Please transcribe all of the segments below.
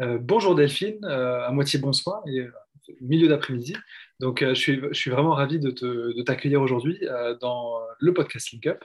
bonjour Delphine, à moitié bonsoir et milieu d'après-midi. Donc, je, suis, je, suis, vraiment ravi de t'accueillir aujourd'hui dans le podcast Link Up.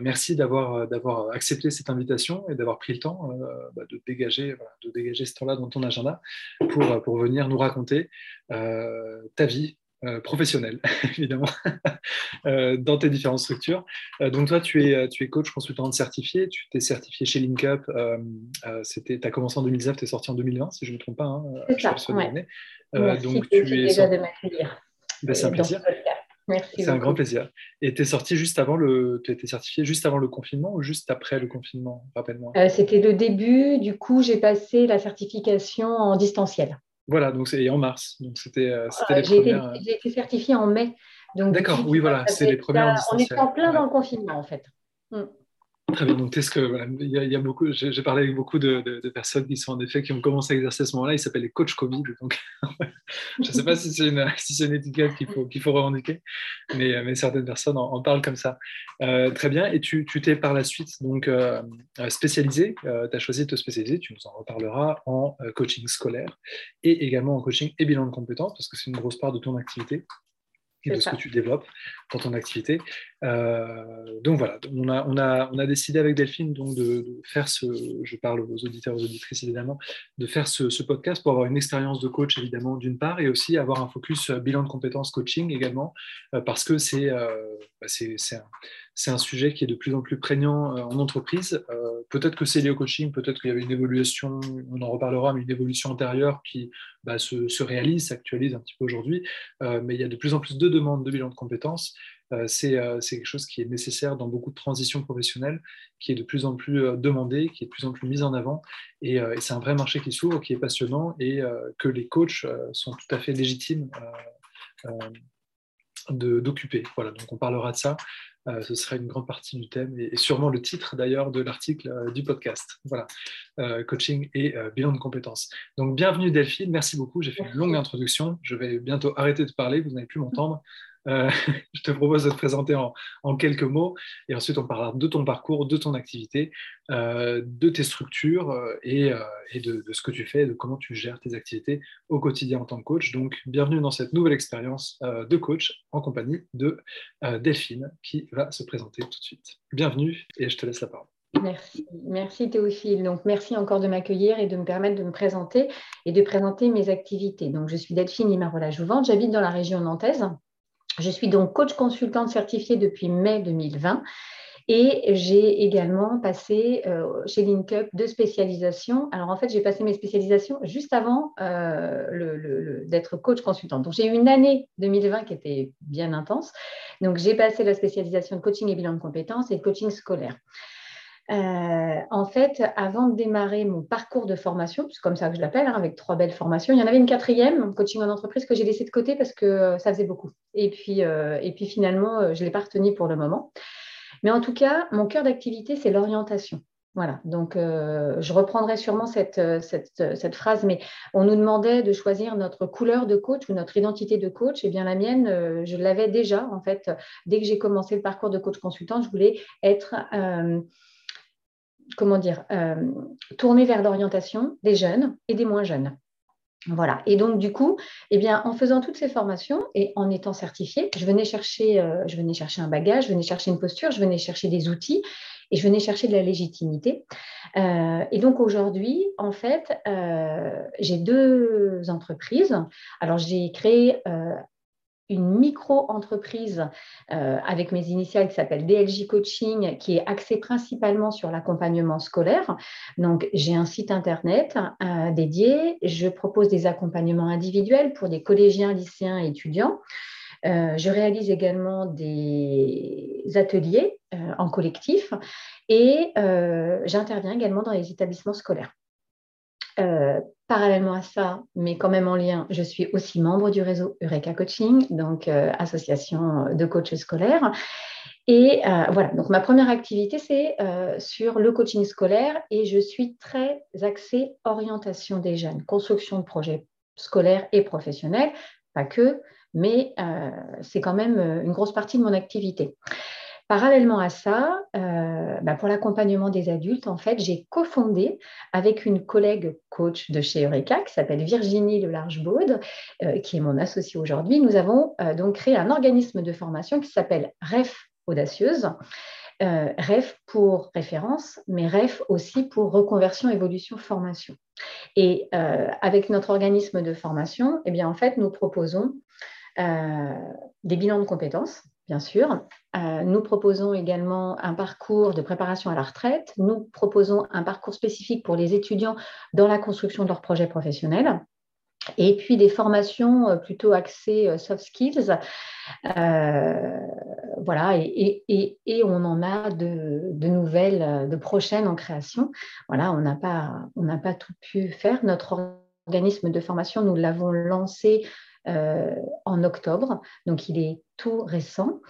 merci d'avoir accepté cette invitation et d'avoir pris le temps bah, de, dégager, de dégager ce temps-là dans ton agenda pour venir nous raconter ta vie, euh, professionnel, évidemment, euh, dans tes différentes structures. Euh, donc toi, tu es, tu es coach consultant certifié, tu t'es certifié chez LinkUp, tu as commencé en 2019, tu es sorti en 2020, si je ne me trompe pas. Hein, c'est ça, Merci donc, tu es déjà de m'accueillir. Ben, c'est un plaisir. C'est un grand plaisir. Et tu es sorti juste avant le, été certifié juste avant le confinement ou juste après le confinement Rappelle-moi? C'était le début. Du coup, j'ai passé la certification en distanciel. Voilà, donc c'est en mars. Donc c'était euh, euh, J'ai été, certifiée en mai. D'accord, oui, voilà, c'est les premières en On est en plein dans le confinement, en fait. Mm. Très bien. Donc, ce que il, y a, beaucoup. J'ai parlé avec beaucoup de, personnes qui sont en effet qui ont commencé à exercer à ce moment-là. Ils s'appellent les coachs Covid. Donc, je ne sais pas si c'est une, si une, étiquette qu'il faut, qu'il faut revendiquer, mais, mais, certaines personnes en, parlent comme ça. Euh, très bien. Et tu t'es par la suite donc euh, spécialisé. Euh, tu as choisi de te spécialiser. Tu nous en reparleras en coaching scolaire et également en coaching et bilan de compétences parce que c'est une grosse part de ton activité de ce que tu développes dans ton activité. Euh, donc voilà, on a, on, a, on a décidé avec Delphine donc de, faire ce, je parle aux auditeurs, aux auditrices évidemment, de faire ce, podcast pour avoir une expérience de coach évidemment d'une part et aussi avoir un focus euh, bilan de compétences coaching également euh, parce que c'est bah, un, c'est un sujet qui est de plus en plus prégnant en entreprise. peut-être que c'est lié au coaching, peut-être qu'il y avait une évolution, on en reparlera, mais une évolution antérieure qui bah, se, se, réalise, s'actualise un petit peu aujourd'hui. mais il y a de plus en plus de demandes de bilan de compétences. Euh, euh, c'est quelque chose qui est nécessaire dans beaucoup de transitions professionnelles, qui est de plus en plus euh, demandé, qui est de plus en plus mis en avant. Et, c'est un vrai marché qui s'ouvre, qui est passionnant et que les coachs sont tout à fait légitimes d'occuper. Voilà, donc on parlera de ça. ce sera une grande partie du thème et, sûrement le titre d'ailleurs de l'article du podcast. Voilà, coaching et bilan de compétences. Donc bienvenue Delphine, merci beaucoup. J'ai fait une longue introduction. Je vais bientôt arrêter de parler, vous n'avez plus m'entendre. Euh, je te propose de te présenter en, quelques mots et ensuite on parlera de ton parcours, de ton activité, euh, de tes structures euh, et, de, ce que tu fais, de comment tu gères tes activités au quotidien en tant que coach. Donc, bienvenue dans cette nouvelle expérience de coach en compagnie de Delphine qui va se présenter tout de suite. Bienvenue et je te laisse la parole. Merci, merci Théophile. Donc, merci encore de m'accueillir et de me permettre de me présenter et de présenter mes activités. Donc, je suis Delphine Limarola-Jouvante, j'habite dans la région nantaise. Je suis donc coach consultante certifiée depuis mai 2020 et j'ai également passé euh, chez LinkUp deux spécialisations. Alors en fait, j'ai passé mes spécialisations juste avant euh, d'être coach consultante. Donc j'ai eu une année 2020 qui était bien intense. Donc j'ai passé la spécialisation de coaching et bilan de compétences et de coaching scolaire. Euh, en fait, avant de démarrer mon parcours de formation, c'est comme ça que je l'appelle, hein, avec trois belles formations, il y en avait une quatrième, coaching en entreprise, que j'ai laissé de côté parce que euh, ça faisait beaucoup. Et puis, euh, et puis finalement, je ne l'ai pas retenu pour le moment. Mais en tout cas, mon cœur d'activité, c'est l'orientation. Voilà, donc je reprendrai sûrement cette, cette, phrase, mais on nous demandait de choisir notre couleur de coach ou notre identité de coach. Eh bien la mienne, je l'avais déjà, en fait, dès que j'ai commencé le parcours de coach consultant, je voulais être comment dire, euh, tourner vers l'orientation des jeunes et des moins jeunes. Voilà. Et donc, du coup, eh bien, en faisant toutes ces formations et en étant certifiée, je venais chercher, euh, je venais chercher un bagage, je venais chercher une posture, je venais chercher des outils et je venais chercher de la légitimité. Euh, et donc, aujourd'hui, en fait, j'ai deux entreprises. Alors, j'ai créé une micro-entreprise euh, avec mes initiales qui s'appelle DLJ Coaching, qui est axée principalement sur l'accompagnement scolaire. Donc, j'ai un site internet euh, dédié. Je propose des accompagnements individuels pour des collégiens, lycéens et étudiants. Euh, je réalise également des ateliers en collectif et j'interviens également dans les établissements scolaires. Euh, parallèlement à ça, mais quand même en lien, je suis aussi membre du réseau Eureka Coaching, donc euh, association de coachs scolaires. Et euh, voilà, donc ma première activité, c'est sur le coaching scolaire et je suis très axée orientation des jeunes, construction de projets scolaires et professionnels, pas que, mais c'est quand même une grosse partie de mon activité. Parallèlement à ça, euh, bah, pour l'accompagnement des adultes, en fait, j'ai cofondé avec une collègue coach de chez Eureka qui s'appelle Virginie Le Large-Baude, euh, qui est mon associée aujourd'hui. Nous avons euh, donc créé un organisme de formation qui s'appelle REF Audacieuse. REF pour référence, mais REF aussi pour reconversion, évolution, formation. Et avec notre organisme de formation, eh bien, en fait, nous proposons des bilans de compétences bien sûr. Euh, nous proposons également un parcours de préparation à la retraite. Nous proposons un parcours spécifique pour les étudiants dans la construction de leur projet professionnel. Et puis des formations euh, plutôt axées euh, soft skills. voilà, et, on en a de, de, nouvelles, de prochaines en création. Voilà, on n'a pas, pas tout pu faire. Notre organisme de formation, nous l'avons lancé en octobre, donc il est tout récent.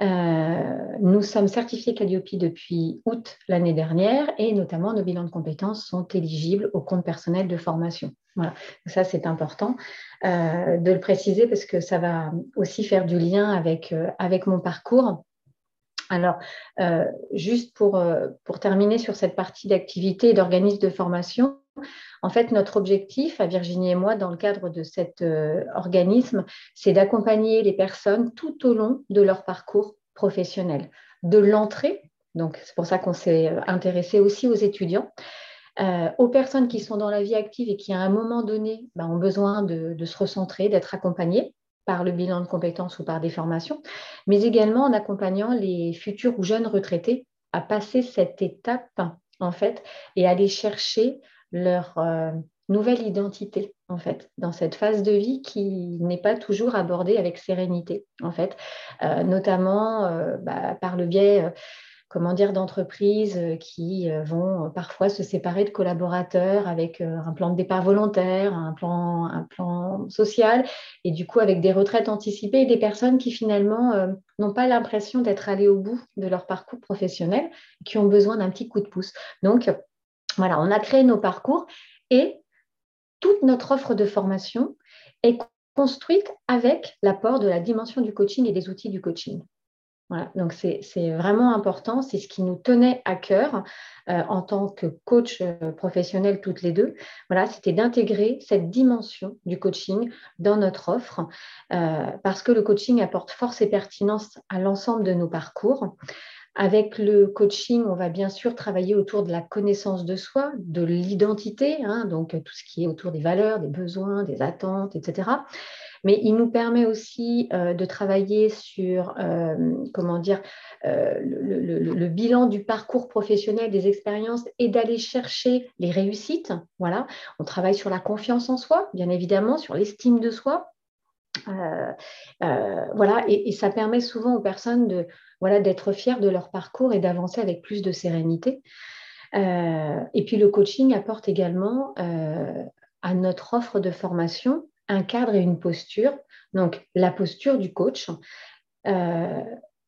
Euh, nous sommes certifiés Calliope depuis août l'année dernière et notamment nos bilans de compétences sont éligibles au compte personnel de formation. Voilà, ça c'est important euh, de le préciser parce que ça va aussi faire du lien avec, avec mon parcours. Alors, juste pour, pour terminer sur cette partie d'activité et d'organisme de formation, en fait, notre objectif à Virginie et moi, dans le cadre de cet euh, organisme, c'est d'accompagner les personnes tout au long de leur parcours professionnel, de l'entrée, donc c'est pour ça qu'on s'est euh, intéressé aussi aux étudiants, euh, aux personnes qui sont dans la vie active et qui à un moment donné ben, ont besoin de, de se recentrer, d'être accompagnées par le bilan de compétences ou par des formations, mais également en accompagnant les futurs ou jeunes retraités à passer cette étape en fait et aller chercher leur euh, nouvelle identité, en fait, dans cette phase de vie qui n'est pas toujours abordée avec sérénité, en fait, euh, notamment euh, bah, par le biais comment dire, d'entreprises qui vont parfois se séparer de collaborateurs avec un plan de départ volontaire, un plan, un plan social, et du coup avec des retraites anticipées et des personnes qui finalement n'ont pas l'impression d'être allées au bout de leur parcours professionnel, qui ont besoin d'un petit coup de pouce. Donc, voilà, on a créé nos parcours et toute notre offre de formation est construite avec l'apport de la dimension du coaching et des outils du coaching. Voilà, donc c'est vraiment important, c'est ce qui nous tenait à cœur euh, en tant que coach euh, professionnel toutes les deux. Voilà, c'était d'intégrer cette dimension du coaching dans notre offre euh, parce que le coaching apporte force et pertinence à l'ensemble de nos parcours. Avec le coaching, on va bien sûr travailler autour de la connaissance de soi, de l'identité, hein, donc tout ce qui est autour des valeurs, des besoins, des attentes, etc. Mais il nous permet aussi euh, de travailler sur, euh, comment dire, euh, le, bilan du parcours professionnel, des expériences et d'aller chercher les réussites. Voilà, on travaille sur la confiance en soi, bien évidemment, sur l'estime de soi. Voilà, et, ça permet souvent aux personnes de voilà, d'être fiers de leur parcours et d'avancer avec plus de sérénité. Euh, et puis le coaching apporte également euh, à notre offre de formation un cadre et une posture. Donc la posture du coach, euh,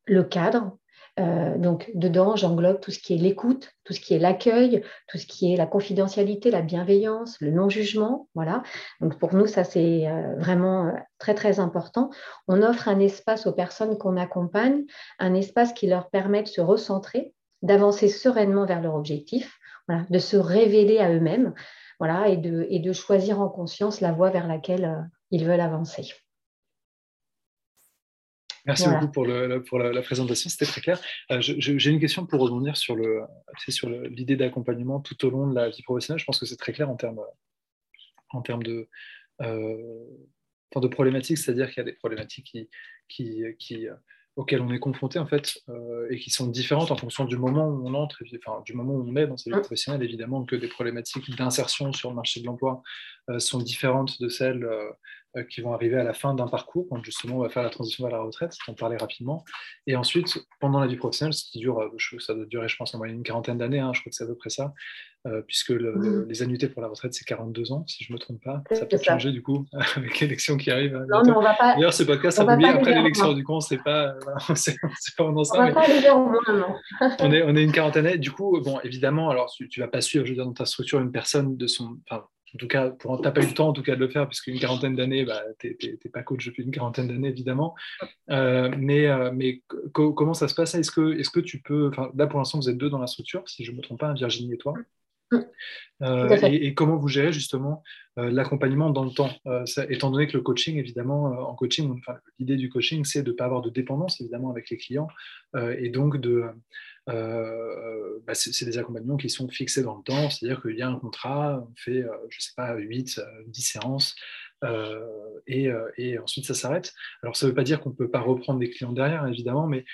le cadre, euh, donc, dedans, j'englobe tout ce qui est l'écoute, tout ce qui est l'accueil, tout ce qui est la confidentialité, la bienveillance, le non-jugement. Voilà. Donc, pour nous, ça, c'est euh, vraiment euh, très, très important. On offre un espace aux personnes qu'on accompagne, un espace qui leur permet de se recentrer, d'avancer sereinement vers leur objectif, voilà, de se révéler à eux-mêmes voilà, et, de, et de choisir en conscience la voie vers laquelle ils veulent avancer. Merci beaucoup pour, le, pour la, présentation, c'était très clair. Euh, j'ai une question pour rebondir sur l'idée d'accompagnement tout au long de la vie professionnelle. Je pense que c'est très clair en termes, en termes de, euh, de problématiques, c'est-à-dire qu'il y a des problématiques qui, qui, qui, auxquelles on est confronté en fait euh, et qui sont différentes en fonction du moment où on entre, enfin, du moment où on est dans sa vie professionnelle, évidemment que des problématiques d'insertion sur le marché de l'emploi euh, sont différentes de celles euh, qui vont arriver à la fin d'un parcours, quand justement on va faire la transition vers la retraite, en parler rapidement. Et ensuite, pendant la vie professionnelle, ce qui dure, ça doit durer je pense en moyenne une quarantaine d'années, hein, je crois que c'est à peu près ça, euh, puisque mmh. les annuités pour la retraite, c'est 42 ans, si je ne me trompe pas. Ça peut changer du coup avec l'élection qui arrive. Non, mais on va pas. D'ailleurs, ce podcast a publié après l'élection du coup, c'est pas, c'est pas pendant ça. On va pas aller au moins, non. on, est, on est une quarantaine. Du coup, bon, évidemment, alors tu, ne vas pas suivre, je veux dire, dans ta structure, une personne de son, en tout cas, tu n'as pas le temps en tout cas de le faire, puisqu'une quarantaine d'années, bah, tu n'es pas coach depuis une quarantaine d'années, évidemment. mais mais comment ça se passe? Est-ce que, tu peux, là pour l'instant, vous êtes deux dans la structure, si je ne me trompe pas, Virginie et toi. Euh, et, comment vous gérez justement euh, l'accompagnement dans le temps? Euh, Étant donné que le coaching, évidemment, en coaching, l'idée du coaching, c'est de ne pas avoir de dépendance, évidemment, avec les clients, et donc de... Bah, c'est des accompagnements qui sont fixés dans le temps, c'est-à-dire qu'il y a un contrat, on fait, je ne sais pas, 8, 10 séances, et, et, ensuite ça s'arrête. Alors ça ne veut pas dire qu'on ne peut pas reprendre des clients derrière, évidemment, mais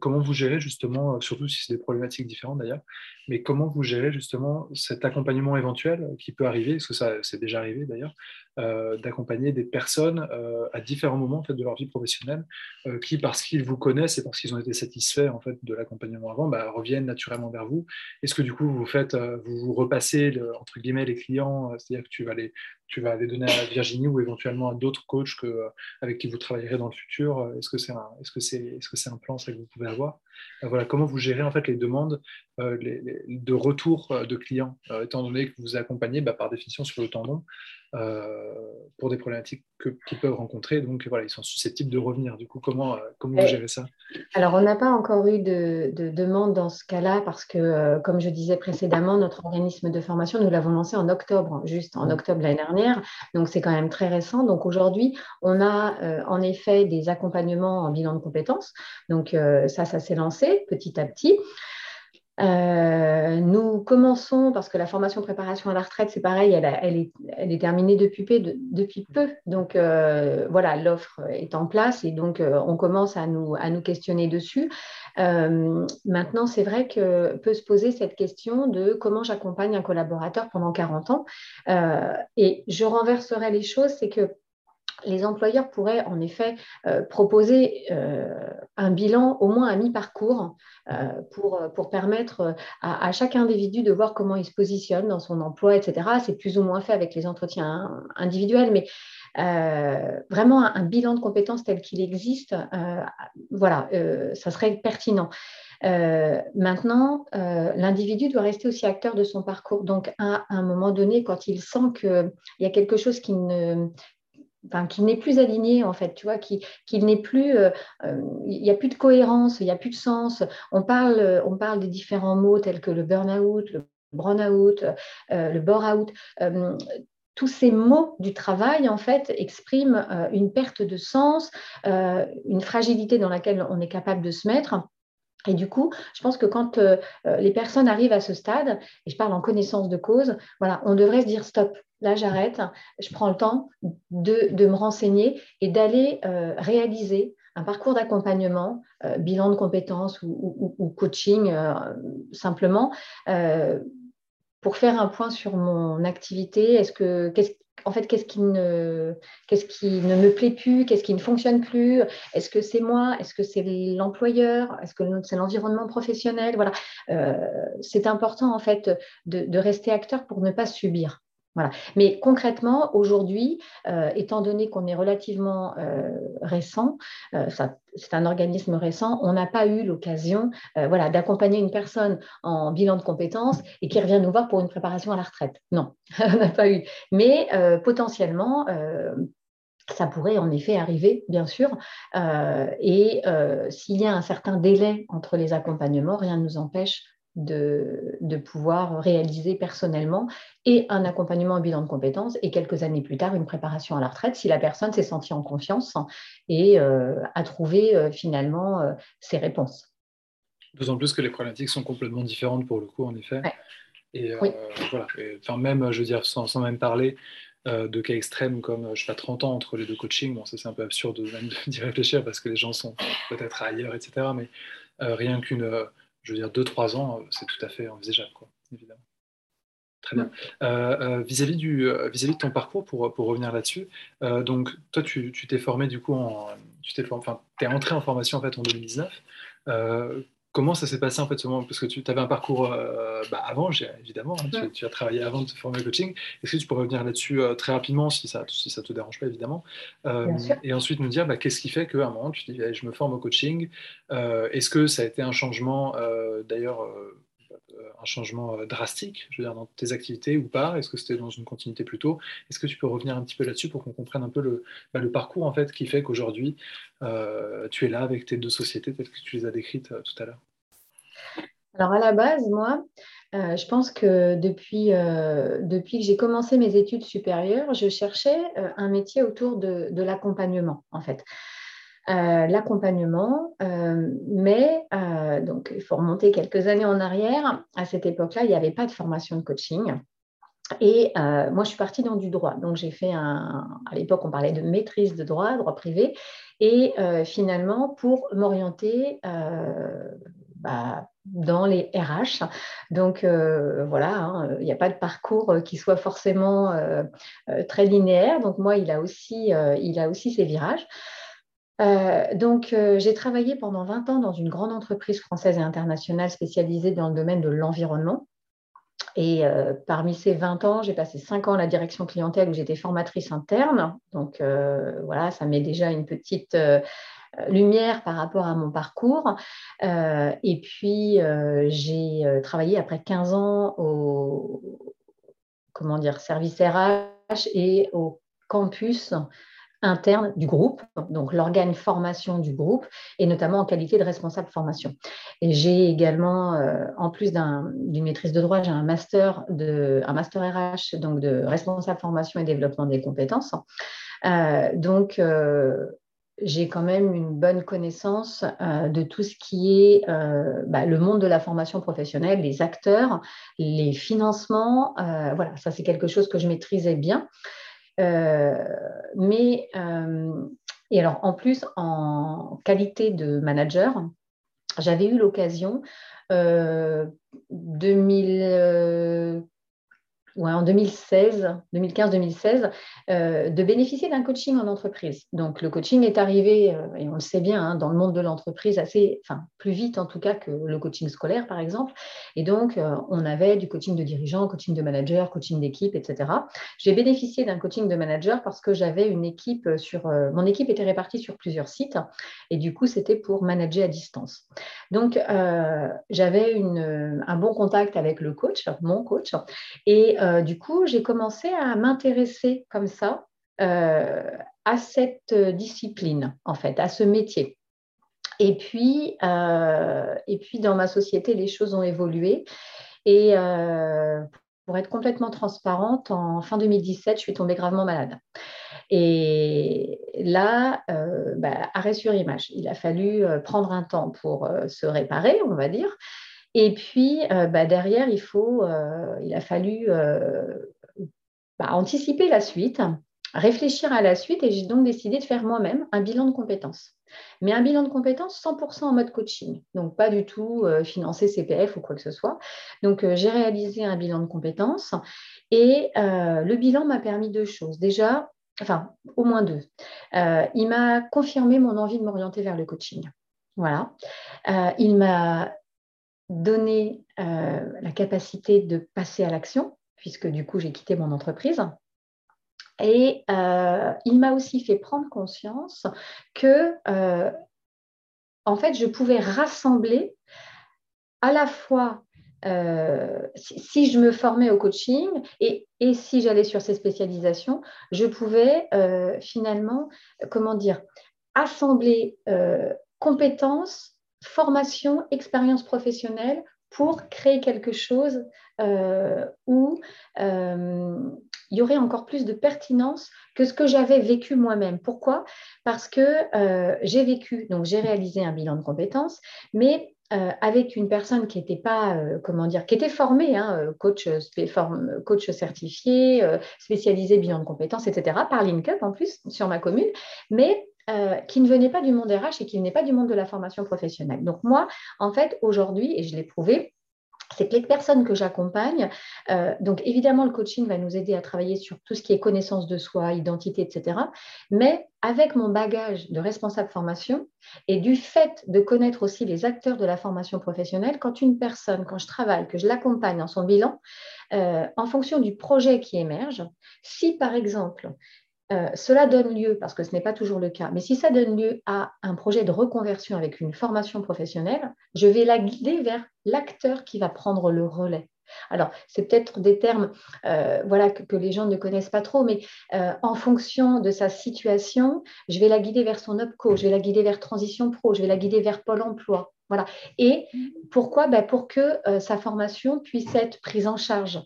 comment vous gérez justement, surtout si c'est des problématiques différentes d'ailleurs, mais comment vous gérez justement cet accompagnement éventuel qui peut arriver, parce que ça c'est déjà arrivé d'ailleurs, euh, d'accompagner des personnes euh, à différents moments en fait, de leur vie professionnelle euh, qui, parce qu'ils vous connaissent et parce qu'ils ont été satisfaits en fait, de l'accompagnement avant, bah, reviennent naturellement vers vous. Est-ce que du coup vous faites, vous, vous repassez entre guillemets les clients, c'est-à-dire que tu vas les, tu vas les donner à Virginie ou éventuellement à d'autres coachs que, avec qui vous travaillerez dans le futur Est-ce que c'est un, c'est, est-ce que c'est un plan ça, que vous pouvez avoir? Voilà, comment vous gérez en fait les demandes de retour de clients, étant donné que vous accompagnez bah, par définition sur le euh, pour des problématiques qu'ils peuvent rencontrer. Donc voilà, ils sont susceptibles de revenir. Du coup, comment, euh, comment vous gérez ça? Alors, on n'a pas encore eu de, demande dans ce cas-là parce que, euh, comme je disais précédemment, notre organisme de formation, nous l'avons lancé en octobre, juste en mmh. octobre l'année dernière. Donc, c'est quand même très récent. Donc, aujourd'hui, on a en effet des accompagnements en bilan de compétences. Donc, ça, ça s'est lancé petit à petit. Euh, nous commençons, parce que la formation préparation à la retraite, c'est pareil, elle, est, terminée depuis peu. depuis peu. Donc euh, voilà, l'offre est en place et donc euh, on commence à nous, à nous questionner dessus. maintenant, c'est vrai que peut se poser cette question de comment j'accompagne un collaborateur pendant 40 ans. et je renverserai les choses, c'est que les employeurs pourraient en effet euh, proposer euh, un bilan au moins à mi-parcours euh, pour, permettre à, chaque individu de voir comment il se positionne dans son emploi, etc. C'est plus ou moins fait avec les entretiens individuels, mais vraiment un, bilan de compétences tel qu'il existe, voilà, ça serait pertinent. maintenant, l'individu doit rester aussi acteur de son parcours. Donc, à, un moment donné, quand il sent qu'il y a quelque chose qui ne, qu'il n'est plus aligné en fait, tu vois, qu'il euh, euh, il n'y a plus de cohérence, il n'y a plus de sens. On parle, on parle des différents mots tels que le burn-out, le euh, le bore-out. tous ces mots du travail, en fait, expriment une perte de sens, une fragilité dans laquelle on est capable de se mettre. Et du coup, je pense que quand les personnes arrivent à ce stade, et je parle en connaissance de cause, on devrait se dire stop là j'arrête, je prends le temps de, me renseigner et d'aller euh, réaliser un parcours d'accompagnement, euh, bilan de compétences ou, coaching euh, simplement, pour faire un point sur mon activité. Est-ce que, en fait, qu'est-ce qui, ne, qu'est-ce qui ne me plaît plus? Qu'est-ce qui ne fonctionne plus? Est-ce que c'est moi? Est-ce que c'est l'employeur? Est-ce que c'est l'environnement professionnel? Voilà. c'est important, en fait, de, rester acteur pour ne pas subir. Mais concrètement, aujourd'hui, euh, étant donné qu'on est relativement euh, récent, euh, c'est un organisme récent, on n'a pas eu l'occasion voilà, d'accompagner une personne en bilan de compétences et qui revient nous voir pour une préparation à la retraite. Non, on n'a pas eu. Mais potentiellement, ça pourrait en effet arriver, bien sûr. et s'il y a un certain délai entre les accompagnements, rien ne nous empêche de, pouvoir réaliser personnellement et un accompagnement en bilan de compétences et quelques années plus tard une préparation à la retraite si la personne s'est sentie en confiance et euh, a trouvé euh, finalement euh, ses réponses. D'autant plus que les problématiques sont complètement différentes pour le coup, en effet. Et voilà, enfin même, je veux dire, sans, même parler de cas extrêmes comme, je sais pas, 30 ans entre les deux coachings, bon, ça c'est un peu absurde même d'y réfléchir parce que les gens sont peut-être ailleurs, etc. Mais rien qu'une je veux dire, 2-3 ans, euh, c'est tout à fait envisageable, quoi, évidemment. Très bien. Euh, euh, vis-à-vis du, vis-à-vis de ton parcours, pour, pour revenir là-dessus, donc toi, tu, tu t'es formé du coup en, tu t'es, enfin, es entré en formation en fait en 2019. Comment ça s'est passé en fait ce moment? Parce que tu avais un parcours euh, bah, avant, évidemment, hein, tu, as travaillé avant de te former au coaching. Est-ce que tu pourrais revenir là-dessus euh, très rapidement si ça ne si ça te dérange pas, évidemment. Euh, Et ensuite nous dire bah, qu'est-ce qui fait qu'à un moment tu te dis je me forme au coaching? Est-ce que ça a été un changement d'ailleurs un changement drastique, je veux dire, dans tes activités ou pas? Est-ce que c'était dans une continuité plutôt? Est-ce que tu peux revenir un petit peu là-dessus pour qu'on comprenne un peu le, bah, le, parcours en fait qui fait qu'aujourd'hui tu es là avec tes deux sociétés telles que tu les as décrites tout à l'heure? Alors à la base, moi, euh, je pense que depuis, euh, depuis que j'ai commencé mes études supérieures, je cherchais euh, un métier autour de, l'accompagnement, en fait. l'accompagnement, mais donc il faut remonter quelques années en arrière. À cette époque-là, il n'y avait pas de formation de coaching. Et moi, je suis partie dans du droit. Donc, j'ai fait un. À l'époque, on parlait de maîtrise de droit, droit privé. Et finalement, pour m'orienter bah, dans les RH. Donc euh, voilà, hein, il n'y a pas de parcours euh, qui soit forcément euh, très linéaire. Donc moi, il a aussi, il a aussi ses virages. donc, j'ai travaillé pendant 20 ans dans une grande entreprise française et internationale spécialisée dans le domaine de l'environnement. Et parmi ces 20 ans, j'ai passé 5 ans à la direction clientèle où j'étais formatrice interne. Donc, voilà, ça met déjà une petite lumière par rapport à mon parcours. Euh, et puis, euh, j'ai euh, travaillé après 15 ans au comment service RH et au campus interne du groupe, donc l'organe formation du groupe, et notamment en qualité de responsable formation. Et j'ai également, en plus d'une maîtrise de droit, j'ai un master, de, un master RH, donc de responsable formation et développement des compétences. donc, j'ai quand même une bonne connaissance euh, de tout ce qui est euh, bah, le monde de la formation professionnelle, les acteurs, les financements. Euh, voilà, ça c'est quelque chose que je maîtrisais bien. mais, et alors en plus, en qualité de manager, j'avais eu l'occasion, 2000 en 2016, 2015-2016, euh, de bénéficier d'un coaching en entreprise. Donc le coaching est arrivé, euh, et on le sait bien, hein, dans le monde de l'entreprise assez, enfin plus vite en tout cas que le coaching scolaire par exemple. Et donc euh, on avait du coaching de dirigeant, coaching de manager, coaching d'équipe, etc. J'ai bénéficié d'un coaching de manager parce que j'avais une équipe sur, mon équipe était répartie sur plusieurs sites, et du coup c'était pour manager à distance. Donc j'avais un bon contact avec le coach, mon coach, et euh, du coup, j'ai commencé à m'intéresser comme ça euh, à cette discipline, en fait, à ce métier. Et puis, euh, et puis, dans ma société, les choses ont évolué. Et pour être complètement transparente, en fin 2017, je suis tombée gravement malade. Et là, bah, arrêt sur image. Il a fallu prendre un temps pour se réparer, on va dire. Et puis, euh, bah, derrière, euh, il a fallu euh, bah, anticiper la suite, réfléchir à la suite, et j'ai donc décidé de faire moi-même un bilan de compétences. Mais un bilan de compétences 100% en mode coaching, donc pas du tout financé CPF ou quoi que ce soit. Donc, j'ai réalisé un bilan de compétences et le bilan m'a permis deux choses. Déjà, enfin, au moins deux. il m'a confirmé mon envie de m'orienter vers le coaching. Voilà. il m'a donner euh, la capacité de passer à l'action, puisque du coup j'ai quitté mon entreprise. Et euh, il m'a aussi fait prendre conscience que, euh, en fait, je pouvais rassembler à la fois si, je me formais au coaching et, et si j'allais sur ces spécialisations, je pouvais finalement, comment dire, assembler compétences formation, expérience professionnelle pour créer quelque chose euh, où euh, il y aurait encore plus de pertinence que ce que j'avais vécu moi-même. Pourquoi? Parce que euh, j'ai vécu, donc j'ai réalisé un bilan de compétences, mais avec une personne qui n'était pas, comment dire, qui était formée, hein, coach, coach certifié, spécialisé bilan de compétences, etc., par LinkUp en plus, sur ma commune, mais euh, qui ne venait pas du monde RH et qui ne pas du monde de la formation professionnelle. Donc moi, en fait, aujourd'hui, et je l'ai prouvé, c'est que les personnes que j'accompagne, euh, donc évidemment, le coaching va nous aider à travailler sur tout ce qui est connaissance de soi, identité, etc. Mais avec mon bagage de responsable formation et du fait de connaître aussi les acteurs de la formation professionnelle, quand une personne, quand je travaille, que je l'accompagne dans son bilan, euh, en fonction du projet qui émerge, si par exemple, euh, cela donne lieu, parce que ce n'est pas toujours le cas, mais si ça donne lieu à un projet de reconversion avec une formation professionnelle, je vais la guider vers l'acteur qui va prendre le relais. Alors, c'est peut-être des termes euh, voilà, que, les gens ne connaissent pas trop, mais euh, en fonction de sa situation, je vais la guider vers son OPCO, je vais la guider vers Transition Pro, je vais la guider vers Pôle Emploi. Voilà. Et pourquoi? Ben Pour que euh, sa formation puisse être prise en charge,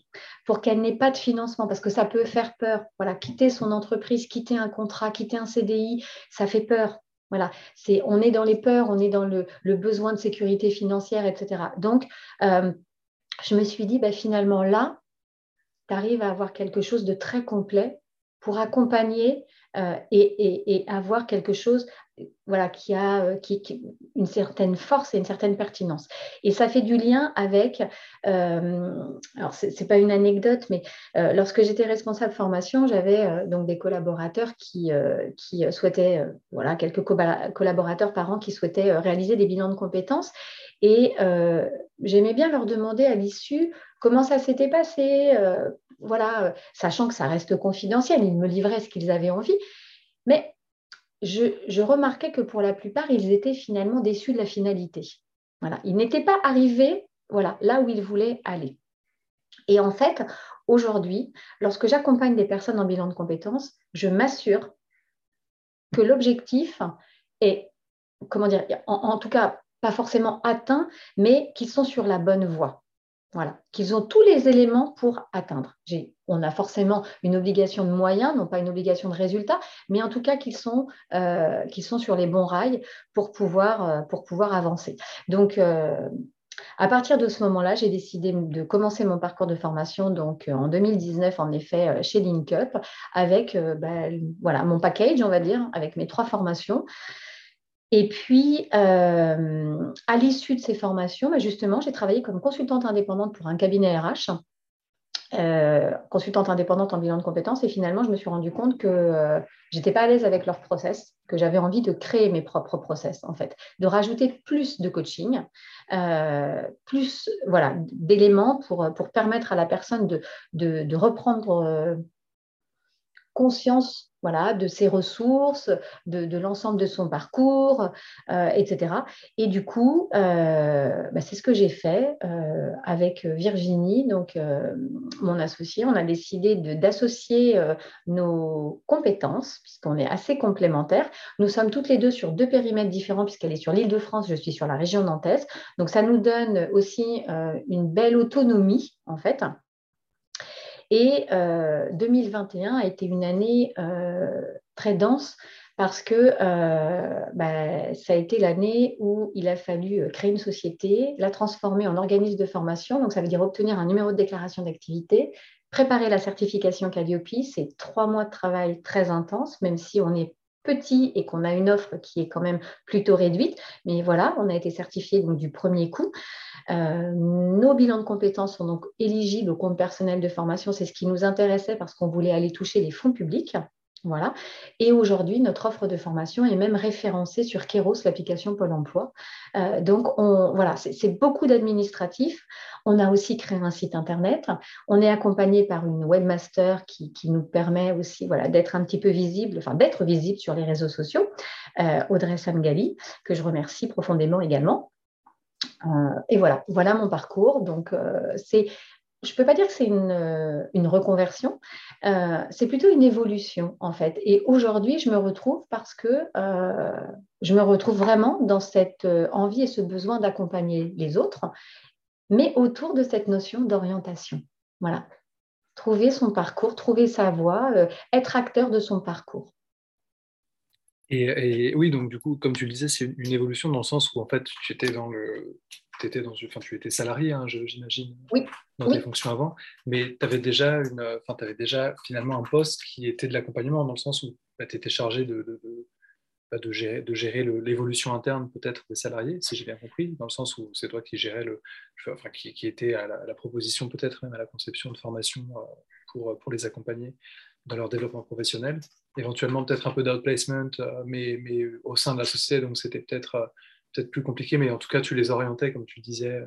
pour qu'elle n'ait pas de financement, parce que ça peut faire peur. Voilà, quitter son entreprise, quitter un contrat, quitter un CDI, ça fait peur. Voilà, c'est, on est dans les peurs, on est dans le, besoin de sécurité financière, etc. Donc, je me suis dit, bah, finalement, là, tu arrives à avoir quelque chose de très complet pour accompagner euh, et, avoir quelque chose voilà, qui a euh, une certaine force et une certaine pertinence. Et ça fait du lien avec, euh, alors ce n'est pas une anecdote, mais lorsque j'étais responsable formation, j'avais donc des collaborateurs qui, qui souhaitaient, voilà, quelques collaborateurs par an qui souhaitaient réaliser des bilans de compétences. Et j'aimais bien leur demander à l'issue comment ça s'était passé, voilà, euh, sachant que ça reste confidentiel, ils me livraient ce qu'ils avaient envie. Mais je, remarquais que pour la plupart, ils étaient finalement déçus de la finalité. Voilà, ils n'étaient pas arrivés voilà, là où ils voulaient aller. Et en fait, aujourd'hui, lorsque j'accompagne des personnes en bilan de compétences, je m'assure que l'objectif est, comment dire, en, tout cas, pas forcément atteint, mais qu'ils sont sur la bonne voie. Voilà, qu'ils ont tous les éléments pour atteindre. On a forcément une obligation de moyens, non pas une obligation de résultat, mais en tout cas qu'ils sont, euh, sur les bons rails pour pouvoir, euh, avancer. Donc, euh, à partir de ce moment-là, j'ai décidé de commencer mon parcours de formation donc en 2019, en effet, chez LinkUp, avec ben, voilà, mon package, on va dire, avec mes trois formations. Et puis, euh, à l'issue de ces formations, bah, justement, j'ai travaillé comme consultante indépendante pour un cabinet RH, euh, consultante indépendante en bilan de compétences. Et finalement, je me suis rendu compte que euh, je n'étais pas à l'aise avec leurs process, que j'avais envie de créer mes propres process, en fait, de rajouter plus de coaching, plus voilà, d'éléments pour, pour permettre à la personne de, de reprendre conscience voilà, de ses ressources, de, l'ensemble de son parcours, euh, etc. Et du coup, euh, bah, c'est ce que j'ai fait euh, avec Virginie, donc mon associé. On a décidé d'associer nos compétences, puisqu'on est assez complémentaires. Nous sommes toutes les deux sur deux périmètres différents, puisqu'elle est sur l'île de France, je suis sur la région nantaise. Donc, ça nous donne aussi une belle autonomie, en fait. Et 2021 euh, a été une année euh, très dense parce que euh, bah, ça a été l'année où il a fallu créer une société, la transformer en organisme de formation, donc ça veut dire obtenir un numéro de déclaration d'activité, préparer la certification Calliope, c'est trois mois de travail très intense, même si on est petit et qu'on a une offre qui est quand même plutôt réduite. Mais voilà, on a été certifié donc, du premier coup. Euh, nos bilans de compétences sont donc éligibles au compte personnel de formation. C'est ce qui nous intéressait parce qu'on voulait aller toucher les fonds publics. Voilà. Et aujourd'hui, notre offre de formation est même référencée sur Keros, l'application Pôle emploi. Euh, donc, on, voilà, c'est beaucoup d'administratifs. On a aussi créé un site internet. On est accompagné par une webmaster qui, nous permet aussi d'être un petit peu visible, enfin d'être visible sur les réseaux sociaux, euh, Audrey Samgali, que je remercie profondément également. Euh, et voilà, voilà mon parcours. Donc, c'est je ne peux pas dire que c'est une, euh, reconversion, euh, c'est plutôt une évolution en fait. Et aujourd'hui, je me retrouve parce que euh, je me retrouve vraiment dans cette envie et ce besoin d'accompagner les autres, mais autour de cette notion d'orientation. Voilà. Trouver son parcours, trouver sa voie, être acteur de son parcours. Et, oui, donc du coup, comme tu le disais, c'est une évolution dans le sens où en fait, tu étais dans le, étais dans, enfin, tu étais salarié, hein, j'imagine, dans tes fonctions avant, mais tu avais déjà une, enfin, avais déjà finalement un poste qui était de l'accompagnement dans le sens où bah, tu étais chargé de, de, de, bah, de gérer, de gérer l'évolution interne peut-être des salariés, si j'ai bien compris, dans le sens où c'est toi qui gérais le, enfin, qui, qui était à la, proposition peut-être même à la conception de formation euh, pour, pour les accompagner dans leur développement professionnel, éventuellement peut-être un peu d'outplacement, euh, mais, mais au sein de la société, donc c'était peut-être euh, peut-être plus compliqué, mais en tout cas tu les orientais, comme tu disais,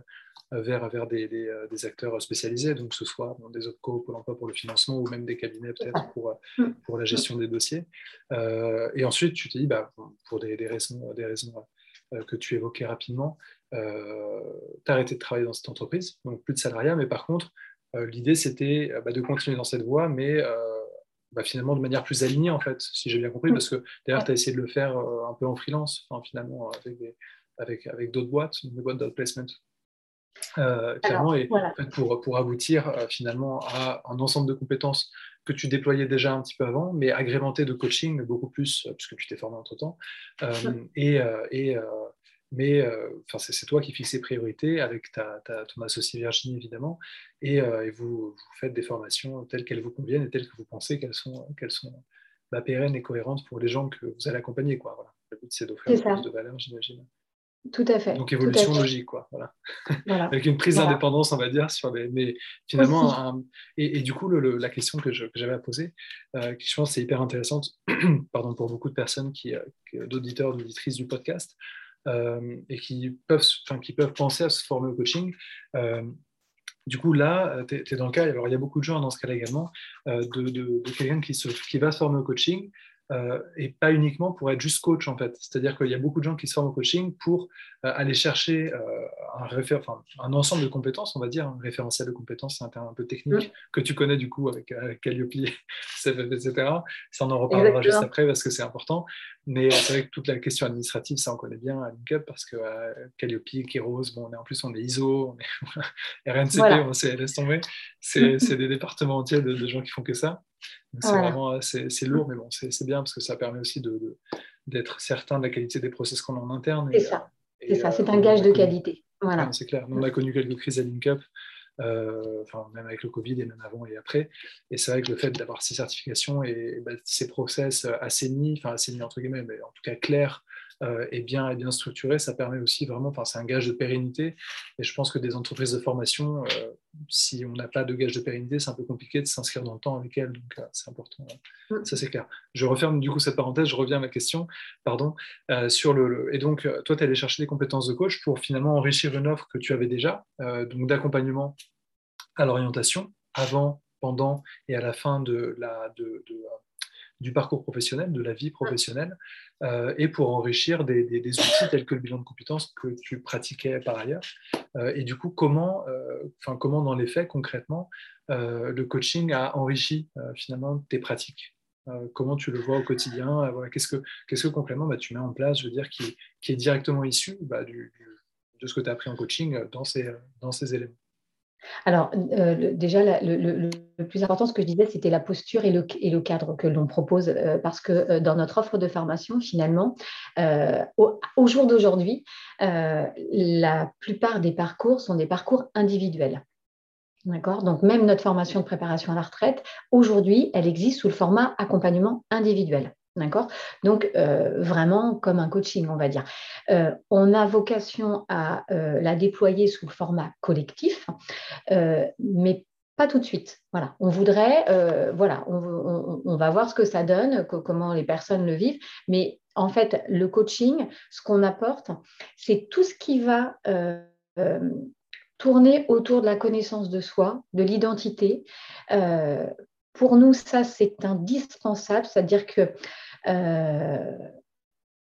vers, vers des, des, acteurs spécialisés, donc que ce soit des OPCO, Pôle emploi pour le financement ou même des cabinets peut-être pour, mm. pour la gestion des dossiers. et ensuite, tu te dis, bah, pour des, raisons, des raisons que tu évoquais rapidement, euh, tu as arrêté de travailler dans cette entreprise, donc plus de salariat, mais par contre, l'idée c'était bah, de continuer dans cette voie, mais bah, finalement de manière plus alignée, en fait, si j'ai bien compris, parce que d'ailleurs, tu as essayé de le faire euh, un peu en freelance, enfin, finalement, avec, avec, avec d'autres boîtes, des boîtes d'outplacement. Euh, clairement, et pour, pour aboutir euh, finalement à un ensemble de compétences que tu déployais déjà un petit peu avant, mais agrémenté de coaching beaucoup plus, puisque tu t'es formé entre temps, et, et mais euh, c'est toi qui fixes les priorités avec ta, ton associé Virginie évidemment, et, euh, vous, faites des formations telles qu'elles vous conviennent et telles que vous pensez qu'elles sont, qu'elles sont bah, pérennes et cohérentes pour les gens que vous allez accompagner. Quoi, voilà. Le but c'est d'offrir plus de valeur, j'imagine. Tout à fait. Donc évolution logique, quoi. Voilà. Avec une prise d'indépendance, on va dire, sur les. Mais finalement, et, du coup, la question que, j'avais à poser, euh, qui je pense c'est hyper intéressante, pardon pour beaucoup de personnes qui, d'auditeurs, d'auditrices du podcast, et qui peuvent, qui peuvent penser à se former au coaching. Euh, du coup, là, tu es, dans le cas, alors il y a beaucoup de gens dans ce cas-là également, euh, de, quelqu'un qui va se former au coaching, euh, et pas uniquement pour être juste coach en fait. C'est-à-dire qu'il y a beaucoup de gens qui se forment au coaching pour euh, aller chercher euh, un, un, ensemble de compétences, on va dire, un référentiel de compétences, c'est un terme un peu technique que tu connais du coup avec, Calliope, etc. Ça, on en reparlera juste après parce que c'est important. Mais c'est vrai que toute la question administrative, ça on connaît bien à LinkUp parce que Calliope, Keros, bon, on est, en plus on est ISO, on est RNCP, on sait, laisse tomber. C'est des départements entiers de, de gens qui font que ça. C'est vraiment c'est lourd, mais bon, c'est bien parce que ça permet aussi d'être certain de la qualité des process qu'on a en interne. C'est ça, c'est ça, c'est un gage de qualité. Voilà. c'est clair. on a connu quelques crises à LinkUp, euh, enfin, même avec le Covid et même avant et après. Et c'est vrai que le fait d'avoir ces certifications et, bah, ces process assainis, enfin assainis entre guillemets, mais en tout cas clairs, euh, est, bien, bien structuré, ça permet aussi vraiment, enfin, c'est un gage de pérennité. Et je pense que des entreprises de formation, euh, si on n'a pas de gage de pérennité, c'est un peu compliqué de s'inscrire dans le temps avec elles. Donc, euh, c'est important. Mm. Ça, c'est clair. Je referme du coup cette parenthèse, je reviens à ma question. Pardon. sur le, Et donc, toi, tu es allé chercher des compétences de coach pour finalement enrichir une offre que tu avais déjà, donc d'accompagnement à l'orientation, avant, pendant et à la fin de la, de, de du parcours professionnel, de la vie professionnelle, euh, et pour enrichir des, outils tels que le bilan de compétences que tu pratiquais par ailleurs. Euh, et du coup, comment, euh, enfin, comment dans les faits, concrètement, le coaching a enrichi finalement tes pratiques? Comment tu le vois au quotidien? Voilà, Qu'est-ce que, qu'est-ce que concrètement bah, tu mets en place, je veux dire, qui, qui est directement issu bah, du, de ce que tu as appris en coaching dans ces, dans ces éléments? Alors, euh, déjà, le, plus important, ce que je disais, c'était la posture et le, cadre que l'on propose, euh, parce que euh, dans notre offre de formation, finalement, au, jour d'aujourd'hui, la plupart des parcours sont des parcours individuels. D'accord? Donc, même notre formation de préparation à la retraite, aujourd'hui, elle existe sous le format accompagnement individuel. D'accord? Donc, euh, vraiment comme un coaching, on va dire. Euh, on a vocation à euh, la déployer sous format collectif, mais pas tout de suite. Voilà, on voudrait, voilà, on, va voir ce que ça donne, comment les personnes le vivent, mais en fait, le coaching, ce qu'on apporte, c'est tout ce qui va tourner autour de la connaissance de soi, de l'identité, pour nous, ça, c'est indispensable, c'est-à-dire que euh,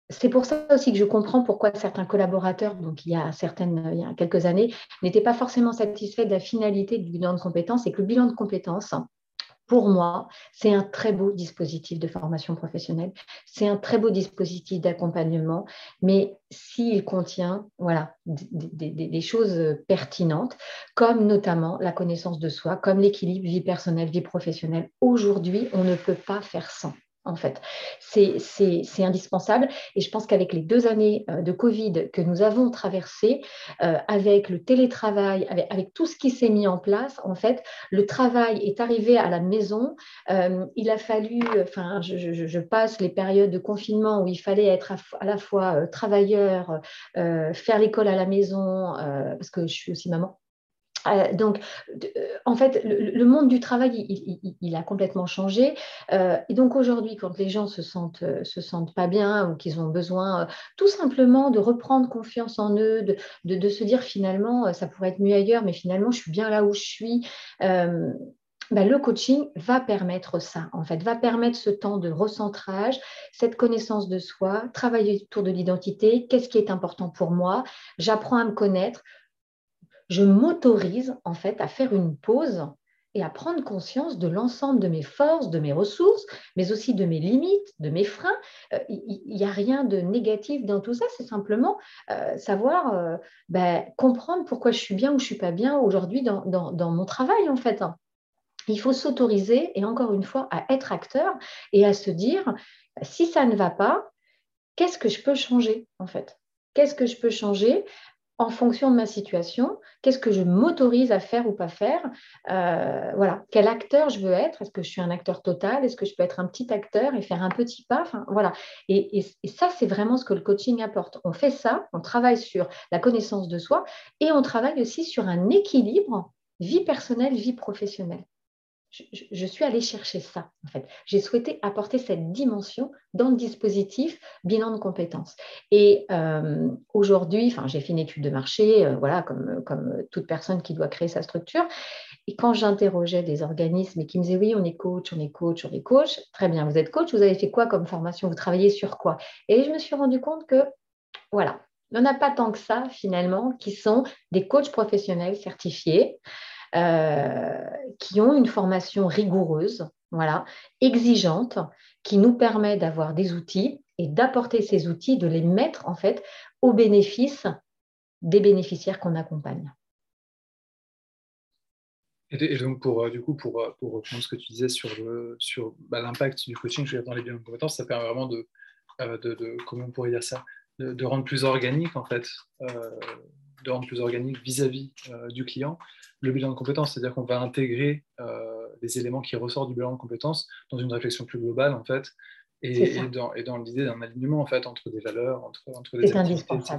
c'est pour ça aussi que je comprends pourquoi certains collaborateurs, donc il y a, certaines, il y a quelques années, n'étaient pas forcément satisfaits de la finalité du bilan de compétences et que le bilan de compétences, pour moi, c'est un très beau dispositif de formation professionnelle, c'est un très beau dispositif d'accompagnement, mais s'il contient voilà, des, des, choses pertinentes, comme notamment la connaissance de soi, comme l'équilibre vie personnelle, vie professionnelle, aujourd'hui, on ne peut pas faire sans en fait. C'est indispensable. Et je pense qu'avec les deux années euh, de Covid que nous avons traversées, euh, avec le télétravail, avec, tout ce qui s'est mis en place, en fait, le travail est arrivé à la maison. Euh, il a fallu, enfin, je, passe les périodes de confinement où il fallait être à, la fois travailleur, faire l'école à la maison, parce que je suis aussi maman. Euh, donc, euh, en fait, le, monde du travail, il, a complètement changé. Euh, et donc, aujourd'hui, quand les gens se sentent, se sentent pas bien ou qu'ils ont besoin tout simplement de reprendre confiance en eux, de, se dire finalement, ça pourrait être mieux ailleurs, mais finalement, je suis bien là où je suis. Ben, le coaching va permettre ça, en fait, va permettre ce temps de recentrage, cette connaissance de soi, travailler autour de l'identité, qu'est-ce qui est important pour moi, j'apprends à me connaître, je m'autorise en fait à faire une pause et à prendre conscience de l'ensemble de mes forces, de mes ressources, mais aussi de mes limites, de mes freins. Euh, il n'y a rien de négatif dans tout ça, c'est simplement euh, savoir euh, ben, comprendre pourquoi je suis bien ou je ne suis pas bien aujourd'hui dans, dans, mon travail en fait. Il faut s'autoriser, et encore une fois, à être acteur et à se dire, si ça ne va pas, qu'est-ce que je peux changer en fait? Qu'est-ce que je peux changer? En fonction de ma situation, qu'est-ce que je m'autorise à faire ou pas faire, euh, voilà, quel acteur je veux être, est-ce que je suis un acteur total, est-ce que je peux être un petit acteur et faire un petit pas, voilà. Et, et ça, c'est vraiment ce que le coaching apporte. On fait ça, on travaille sur la connaissance de soi et on travaille aussi sur un équilibre vie personnelle, vie professionnelle je, suis allée chercher ça, en fait. J'ai souhaité apporter cette dimension dans le dispositif bilan de compétences. Et euh, aujourd'hui, j'ai fait une étude de marché, euh, voilà, comme, comme toute personne qui doit créer sa structure. Et quand j'interrogeais des organismes et qui me disaient oui, on est coach, on est coach, on est coach, très bien, vous êtes coach, vous avez fait quoi comme formation, vous travaillez sur quoi? Et je me suis rendu compte que, voilà, il n'y en a pas tant que ça, finalement, qui sont des coachs professionnels certifiés. Euh, qui ont une formation rigoureuse, voilà, exigeante, qui nous permet d'avoir des outils et d'apporter ces outils, de les mettre en fait au bénéfice des bénéficiaires qu'on accompagne. Et donc, pour, euh, du coup, pour, euh, pour reprendre ce que tu disais sur, sur bah, l'impact du coaching dans les biens de compétences, ça permet vraiment de, de, comment on pourrait dire ça, de, rendre plus organique, en fait, de rendre plus organique vis-à-vis du client le bilan de compétences, c'est-à-dire qu'on va intégrer euh, les éléments qui ressortent du bilan de compétences dans une réflexion plus globale, en fait, et, dans, et dans l'idée d'un alignement, en fait, entre des valeurs, entre, entre des activités, etc.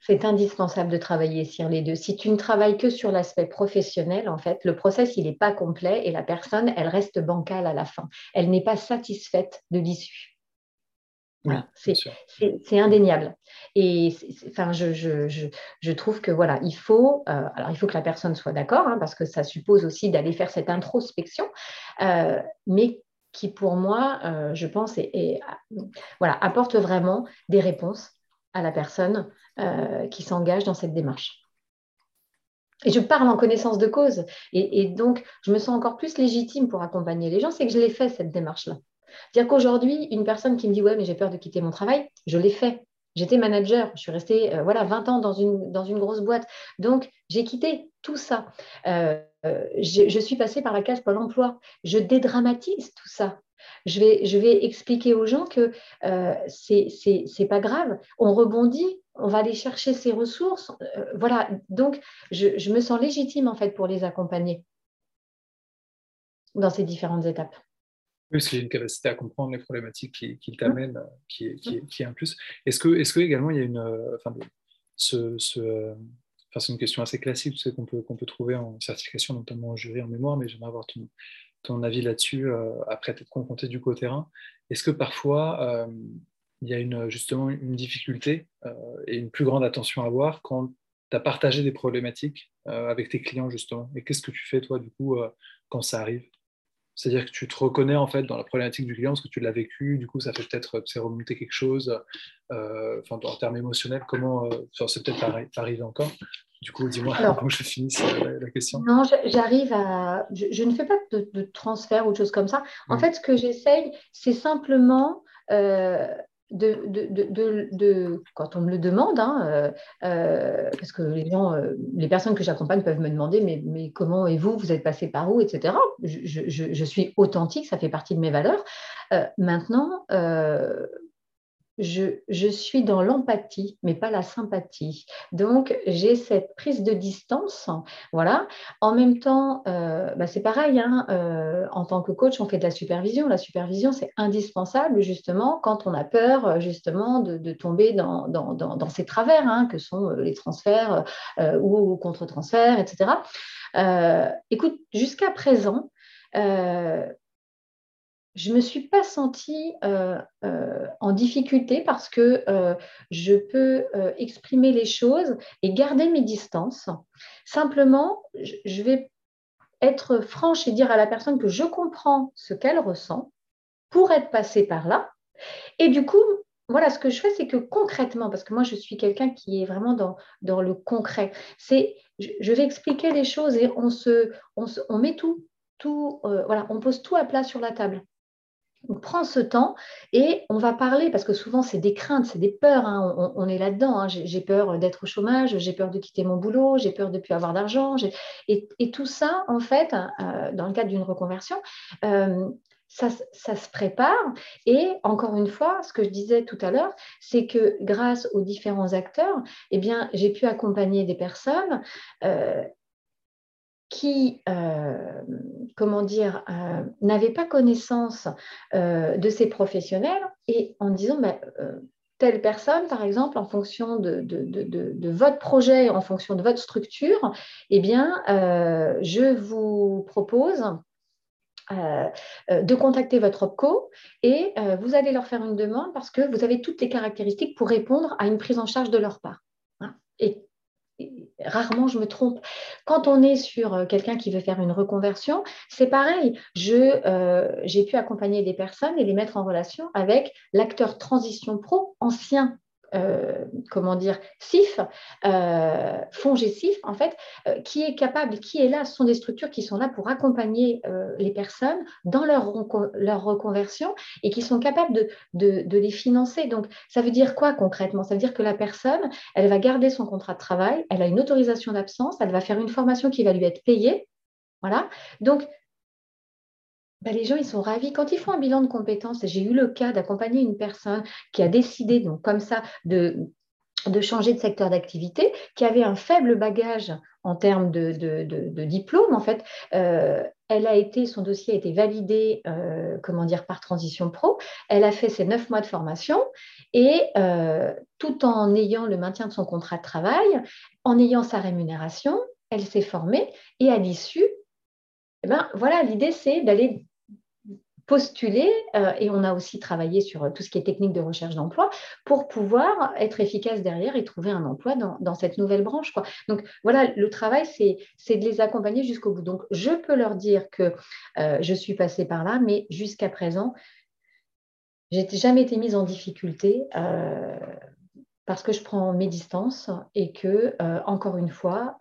C'est indispensable de travailler sur les deux. Si tu ne travailles que sur l'aspect professionnel, en fait, le process, il n'est pas complet et la personne, elle reste bancale à la fin. Elle n'est pas satisfaite de l'issue c'est indéniable. Et enfin, je, je, je, trouve que voilà, il faut, euh, alors il faut que la personne soit d'accord, hein, parce que ça suppose aussi d'aller faire cette introspection, euh, mais qui pour moi, euh, je pense, et, voilà, apporte vraiment des réponses à la personne qui s'engage dans cette démarche. Et je parle en connaissance de cause. Et, et, donc, je me sens encore plus légitime pour accompagner les gens, c'est que je l'ai fait, cette démarche-là. C'est-à-dire qu'aujourd'hui, une personne qui me dit Ouais, mais j'ai peur de quitter mon travail, je l'ai fait. J'étais manager, je suis restée euh, voilà, 20 ans dans une, dans une grosse boîte. Donc, j'ai quitté tout ça. Euh, je, suis passée par la case Pôle emploi. Je dédramatise tout ça. Je vais, je vais expliquer aux gens que euh, c'est pas grave. On rebondit, on va aller chercher ses ressources. Euh, voilà. Donc, je, je me sens légitime en fait pour les accompagner dans ces différentes étapes. Oui, parce qu'il y a une capacité à comprendre les problématiques qui, qui t'amènent, qui, est, qui, qui est un plus. Est-ce que, est que également il y a une. Euh, enfin, ce, ce, enfin, c'est une question assez classique tu sais, qu'on peut, qu'on peut trouver en certification, notamment en jury, en mémoire, mais j'aimerais avoir ton, ton avis là-dessus euh, après être confronté du coup au terrain. Est-ce que parfois euh, il y a une, justement une difficulté et une plus grande attention à avoir quand tu as partagé des problématiques avec tes clients justement? Et qu'est-ce que tu fais toi du coup quand ça arrive? C'est-à-dire que tu te reconnais en fait dans la problématique du client parce que tu l'as vécu, du coup ça fait peut-être remonter quelque chose, euh, enfin, en termes émotionnels, comment, euh, c'est peut-être pas arrivé encore. Du coup, dis-moi comment je finis la, la, question. Non, j'arrive à. Je, ne fais pas de, transfert ou de choses comme ça. En mm. fait, ce que j'essaye, c'est simplement euh, de, de, de, quand on me le demande, hein, euh, euh, parce que les gens, euh, les personnes que j'accompagne peuvent me demander, mais, mais comment et vous, vous êtes passé par où, etc. Je, je, je, suis authentique, ça fait partie de mes valeurs. maintenant, je, suis dans l'empathie, mais pas la sympathie. Donc, j'ai cette prise de distance. Voilà. En même temps, euh, bah, c'est pareil, hein, euh, en tant que coach, on fait de la supervision. La supervision, c'est indispensable, justement, quand on a peur, justement, de, tomber dans, ces travers, hein, que sont les transferts ou contre-transferts, etc. écoute, jusqu'à présent, je ne me suis pas sentie euh, euh, en difficulté parce que euh, je peux exprimer les choses et garder mes distances. Simplement, je vais être franche et dire à la personne que je comprends ce qu'elle ressent pour être passée par là. Et du coup, voilà, ce que je fais, c'est que concrètement, parce que moi, je suis quelqu'un qui est vraiment dans, dans le concret, c'est je, vais expliquer les choses et on, se, on, on met tout, tout voilà, on pose tout à plat sur la table. On prend ce temps et on va parler, parce que souvent c'est des craintes, c'est des peurs, hein. on, est là-dedans. Hein. J'ai peur d'être au chômage, j'ai peur de quitter mon boulot, j'ai peur de ne plus avoir d'argent. Et, tout ça, en fait, euh, dans le cadre d'une reconversion, euh, ça, se prépare. Et encore une fois, ce que je disais tout à l'heure, c'est que grâce aux différents acteurs, eh j'ai pu accompagner des personnes euh, qui, euh, comment dire, euh, n'avaient pas connaissance euh, de ces professionnels et en disant, bah, telle personne, par exemple, en fonction de, votre projet, en fonction de votre structure, eh bien, je vous propose de contacter votre OPCO et vous allez leur faire une demande parce que vous avez toutes les caractéristiques pour répondre à une prise en charge de leur part. Hein. Rarement je me trompe. Quand on est sur euh, quelqu'un qui veut faire une reconversion, c'est pareil. Euh, j'ai pu accompagner des personnes et les mettre en relation avec l'acteur Transition Pro, ancien euh, comment dire, CIF, euh, en fait, euh, qui est capable, qui est là, ce sont des structures qui sont là pour accompagner euh, les personnes dans leur, leur reconversion et qui sont capables de, de, de, les financer. Donc, ça veut dire quoi concrètement? Ça veut dire que la personne, elle va garder son contrat de travail, elle a une autorisation d'absence, elle va faire une formation qui va lui être payée. Voilà. Donc, bah, les gens, ils sont ravis. Quand ils font un bilan de compétences, j'ai eu le cas d'accompagner une personne qui a décidé, donc comme ça, de, de changer de secteur d'activité, qui avait un faible bagage en termes de, de, diplôme, en fait. Euh, elle a été, son dossier a été validé, euh, comment dire, par Transition Pro. Elle a fait ses neuf mois de formation et euh, tout en ayant le maintien de son contrat de travail, en ayant sa rémunération, elle s'est formée et à l'issue, eh ben, voilà, l'idée c'est d'aller postuler, euh, et on a aussi travaillé sur euh, tout ce qui est technique de recherche d'emploi, pour pouvoir être efficace derrière et trouver un emploi dans, cette nouvelle branche. Quoi. Donc voilà, le travail, c'est de les accompagner jusqu'au bout. Donc je peux leur dire que euh, je suis passée par là, mais jusqu'à présent, j'ai jamais été mise en difficulté. parce que je prends mes distances et que, encore une fois,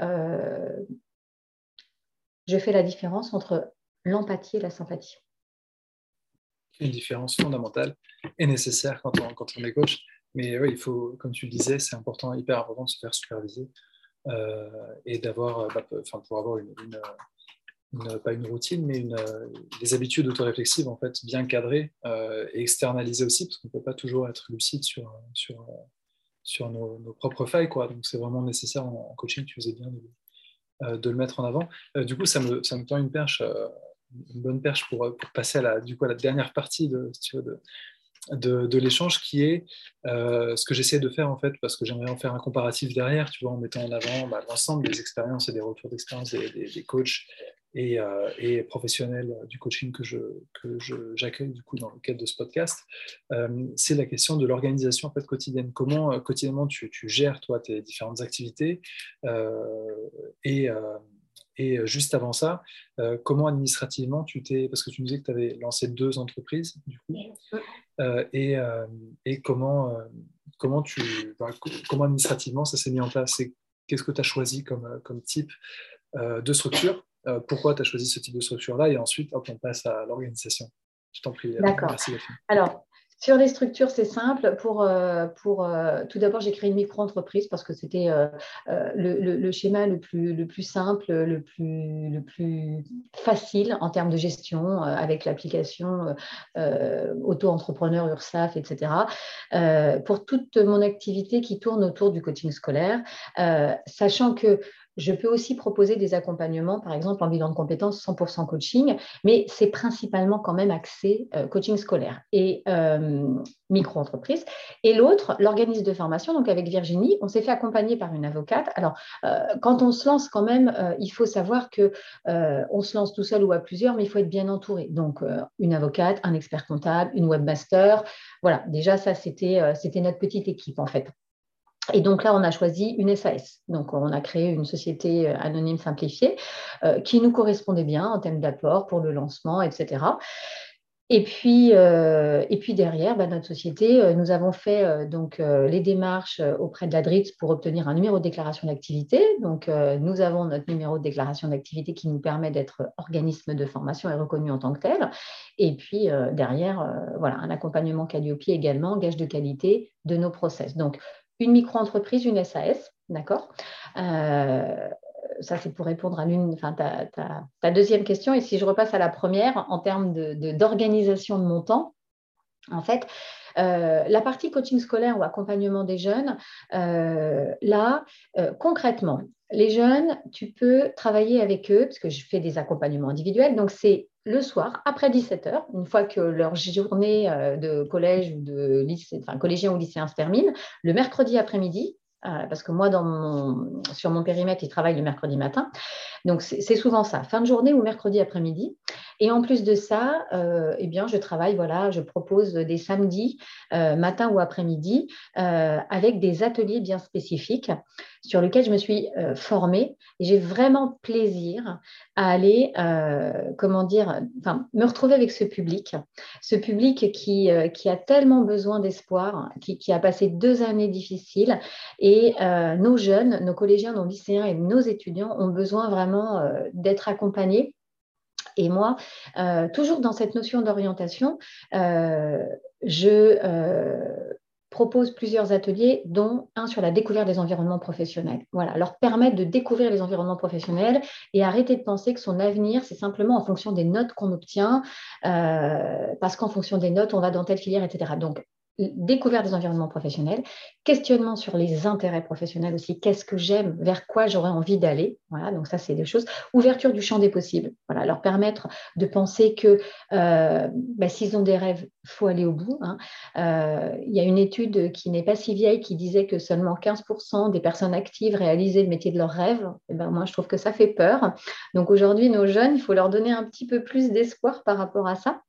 je fais la différence entre l'empathie et la sympathie une différence fondamentale et nécessaire quand on, est coach. Mais oui, il faut, comme tu le disais, c'est important, hyper important de se faire superviser euh, et d'avoir, euh, bah, pour avoir une, pas une routine, mais une, des habitudes autoréflexives en fait bien cadrées euh, et externalisées aussi, parce qu'on ne peut pas toujours être lucide sur, nos, propres failles. Quoi. Donc c'est vraiment nécessaire en, coaching, tu faisais bien de, le mettre en avant. du coup, ça me tend une perche une bonne perche pour, passer à la, du coup, à la dernière partie de, de, de, l'échange qui est euh, ce que j'essaie de faire en fait, parce que j'aimerais en faire un comparatif derrière, tu vois, en mettant en avant bah, l'ensemble des expériences et des retours d'expérience des, des, coachs et, euh, et, professionnels du coaching que je que j'accueille du coup dans le cadre de ce podcast. Euh, c'est la question de l'organisation en fait quotidienne. Comment quotidiennement tu, tu, gères toi tes différentes activités et et euh, juste avant ça, euh, comment administrativement tu t'es, parce que tu me disais que tu avais lancé deux entreprises, du coup, euh, et, et, comment, comment, tu, comment administrativement ça s'est mis en place? Qu'est-ce que tu as choisi comme, comme type de structure? Pourquoi tu as choisi ce type de structure-là? Et ensuite, on passe à l'organisation. Je t'en prie. D'accord. Alors, sur les structures, c'est simple. Pour, euh, euh, tout d'abord, j'ai créé une micro-entreprise parce que c'était euh, le, schéma le plus, le plus simple, le plus, le plus facile en termes de gestion avec l'application auto-entrepreneur, URSAF, etc. pour toute mon activité qui tourne autour du coaching scolaire, sachant que je peux aussi proposer des accompagnements, par exemple en bilan de compétences 100% coaching, mais c'est principalement quand même axé euh, coaching scolaire et euh, micro-entreprise. Et l'autre, l'organisme de formation, donc avec Virginie, on s'est fait accompagner par une avocate. Alors, euh, quand on se lance quand même, il faut savoir que on se lance tout seul ou à plusieurs, mais il faut être bien entouré. Donc, une avocate, un expert comptable, une webmaster. Voilà, déjà ça, c'était notre petite équipe en fait. Et donc là, on a choisi une SAS. Donc, on a créé une société euh, anonyme simplifiée euh, qui nous correspondait bien en termes d'apport pour le lancement, etc. Et puis, euh, et puis derrière, bah, notre société, nous avons fait donc les démarches auprès de la DRITS pour obtenir un numéro de déclaration d'activité. Donc, nous avons notre numéro de déclaration d'activité qui nous permet d'être organisme de formation et reconnu en tant que tel. Et puis derrière, voilà, un accompagnement Calliope également, gage de qualité de nos process. Donc, une micro-entreprise, une SAS, d'accord? Euh, ça, c'est pour répondre à l'une, enfin, ta, deuxième question. Et si je repasse à la première, en termes d'organisation de, mon temps, en fait, euh, la partie coaching scolaire ou accompagnement des jeunes, euh, là, concrètement, les jeunes, tu peux travailler avec eux, parce que je fais des accompagnements individuels, donc c'est le soir, après 17h, une fois que leur journée euh, de collège ou de lycée, enfin collégien ou lycéen se termine, le mercredi après-midi, parce que moi, sur mon périmètre, ils travaillent le mercredi matin. Donc, c'est souvent ça, fin de journée ou mercredi après-midi. Et en plus de ça, euh, eh bien, je travaille, voilà, je propose des samedis, euh, matin ou après-midi, avec des ateliers bien spécifiques sur lesquels je me suis formée. J'ai vraiment plaisir à aller, comment dire, me retrouver avec ce public, ce public qui, qui a tellement besoin d'espoir, qui, qui, a passé deux années difficiles. Et euh, nos jeunes, nos collégiens, nos lycéens et nos étudiants ont besoin vraiment euh, d'être accompagnés. Et moi, euh, toujours dans cette notion d'orientation, je propose plusieurs ateliers, dont un sur la découverte des environnements professionnels. Voilà, leur permettre de découvrir les environnements professionnels et arrêter de penser que son avenir, c'est simplement en fonction des notes qu'on obtient, parce qu'en fonction des notes, on va dans telle filière, etc. Donc, découverte des environnements professionnels, questionnement sur les intérêts professionnels aussi, qu'est-ce que j'aime, vers quoi j'aurais envie d'aller. Voilà, donc ça, c'est des choses. Ouverture du champ des possibles. Voilà, leur permettre de penser que euh, bah, s'ils ont des rêves, il faut aller au bout. Hein. Euh, il y a une étude qui n'est pas si vieille qui disait que seulement 15% des personnes actives réalisaient le métier de leur rêve. Et eh ben, moi, je trouve que ça fait peur. Donc aujourd'hui, nos jeunes, il faut leur donner un petit peu plus d'espoir par rapport à ça.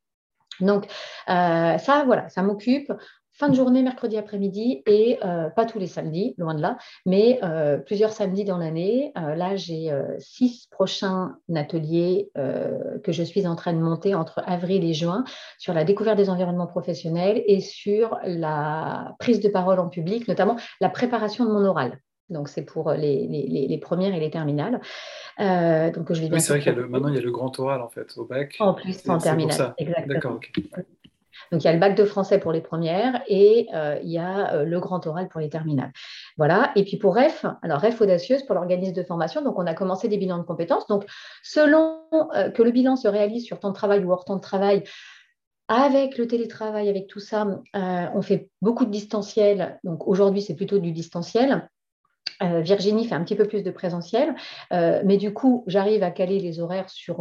Donc, euh, ça, voilà, ça m'occupe fin de journée, mercredi après-midi, et euh, pas tous les samedis, loin de là, mais euh, plusieurs samedis dans l'année. là, j'ai six prochains ateliers que je suis en train de monter entre avril et juin sur la découverte des environnements professionnels et sur la prise de parole en public, notamment la préparation de mon oral. Donc, c'est pour les, premières et les terminales. donc, je vais oui, c'est vrai qu'il y a maintenant, il y a le grand oral, en fait, au bac. En plus, en terminale. Exactement. D'accord, ok. Donc, il y a le bac de français pour les premières et euh, il y a euh, le grand oral pour les terminales. Voilà. Et puis pour REF, alors REF audacieuse pour l'organisme de formation. Donc, on a commencé des bilans de compétences. Donc, selon euh, que le bilan se réalise sur temps de travail ou hors temps de travail, avec le télétravail, avec tout ça, on fait beaucoup de distanciel. Donc, aujourd'hui, c'est plutôt du distanciel. Virginie fait un petit peu plus de présentiel, mais du coup, j'arrive à caler les horaires sur,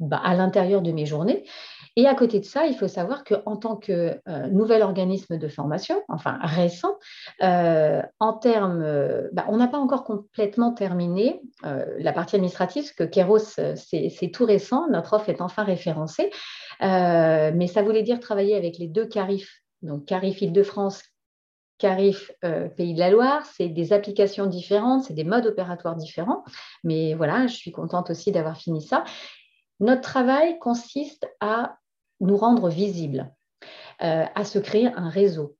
bah, à l'intérieur de mes journées. Et à côté de ça, il faut savoir qu'en tant que euh, nouvel organisme de formation, enfin récent, euh, en termes, euh, bah, on n'a pas encore complètement terminé la partie administrative, parce que Keros, c'est tout récent, notre offre est enfin référencée, mais ça voulait dire travailler avec les deux CARIF, donc CARIF Île-de-France, CARIF Pays de la Loire, c'est des applications différentes, c'est des modes opératoires différents, mais voilà, je suis contente aussi d'avoir fini ça. Notre travail consiste à nous rendre visibles, euh, à se créer un réseau.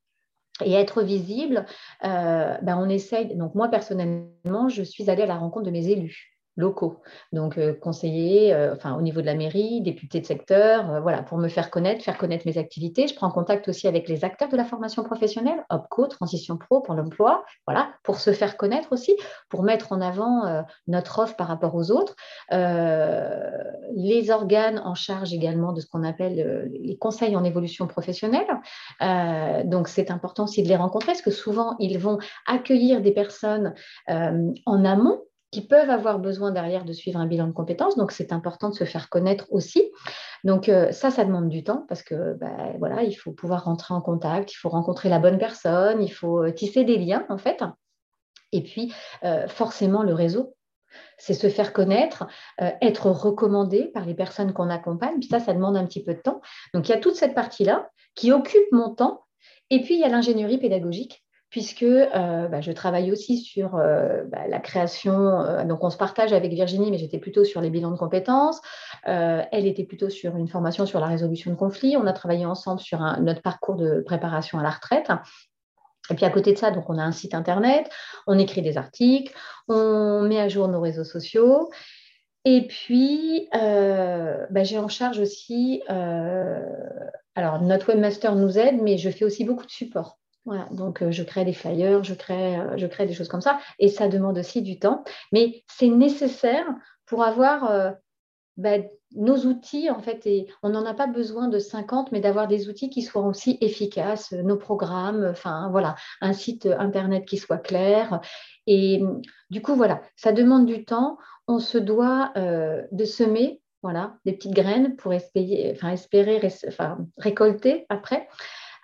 Et être visible, euh, ben on essaye. Donc moi personnellement, je suis allée à la rencontre de mes élus. Locaux. Donc, euh, conseiller euh, enfin, au niveau de la mairie, député de secteur, euh, voilà, pour me faire connaître, faire connaître mes activités. Je prends contact aussi avec les acteurs de la formation professionnelle, OPCO, Transition Pro pour l'emploi, voilà, pour se faire connaître aussi, pour mettre en avant notre offre par rapport aux autres. les organes en charge également de ce qu'on appelle les conseils en évolution professionnelle. donc, c'est important aussi de les rencontrer parce que souvent, ils vont accueillir des personnes en amont qui peuvent avoir besoin derrière de suivre un bilan de compétences. Donc, c'est important de se faire connaître aussi. Donc, euh, ça, ça demande du temps parce que ben, voilà, il faut pouvoir rentrer en contact, il faut rencontrer la bonne personne, il faut euh, tisser des liens, en fait. Et puis, euh, forcément, le réseau, c'est se faire connaître, être recommandé par les personnes qu'on accompagne. Puis ça, ça demande un petit peu de temps. Donc, il y a toute cette partie-là qui occupe mon temps. Et puis, il y a l'ingénierie pédagogique puisque euh, bah, je travaille aussi sur euh, bah, la création. Euh, donc, on se partage avec Virginie, mais j'étais plutôt sur les bilans de compétences. elle était plutôt sur une formation sur la résolution de conflits. On a travaillé ensemble sur notre parcours de préparation à la retraite. Et puis à côté de ça, donc on a un site internet, on écrit des articles, on met à jour nos réseaux sociaux. Et puis, bah, j'ai en charge aussi, alors notre webmaster nous aide, mais je fais aussi beaucoup de support donc euh, je crée des flyers, je crée, euh, je crée des choses comme ça, et ça demande aussi du temps, mais c'est nécessaire pour avoir euh, bah, nos outils, en fait, et on n'en a pas besoin de 50, mais d'avoir des outils qui soient aussi efficaces, nos programmes, enfin voilà, un site internet qui soit clair. Et du coup, voilà, ça demande du temps. On se doit de semer voilà, des petites graines pour espérer, enfin, espérer enfin, récolter après.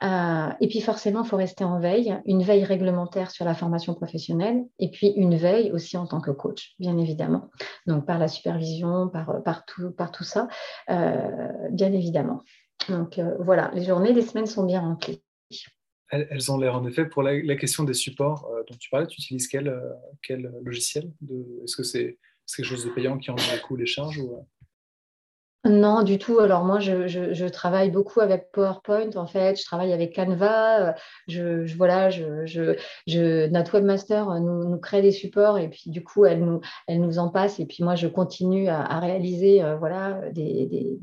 Euh, et puis forcément, il faut rester en veille, une veille réglementaire sur la formation professionnelle et puis une veille aussi en tant que coach, bien évidemment. Donc par la supervision, par, par, tout, ça, euh, bien évidemment. Donc euh, voilà, les journées, les semaines sont bien remplies. Elles, ont l'air en effet. Pour la, question des supports dont tu parlais, tu utilises quel, logiciel Est-ce que c'est quelque chose de payant qui en a coût les charges ou... Non, du tout. Alors moi, je, travaille beaucoup avec PowerPoint, en fait. Je travaille avec Canva. Euh, je, voilà, je, notre webmaster nous, nous, crée des supports et puis du coup, elle nous, elle nous en passe. Et puis moi, je continue à, réaliser euh, voilà, des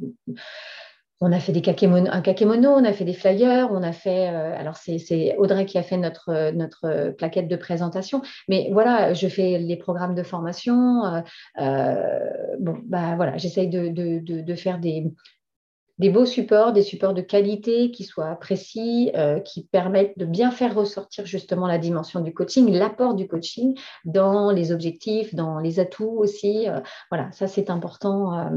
on a fait des un kakémono, on a fait des flyers, on a fait. Euh, alors, c'est Audrey qui a fait notre, notre plaquette de présentation. Mais voilà, je fais les programmes de formation. Euh, euh, bah voilà, j'essaye de, faire des beaux supports, des supports de qualité qui soient précis, qui permettent de bien faire ressortir justement la dimension du coaching, l'apport du coaching dans les objectifs, dans les atouts aussi. voilà, ça c'est important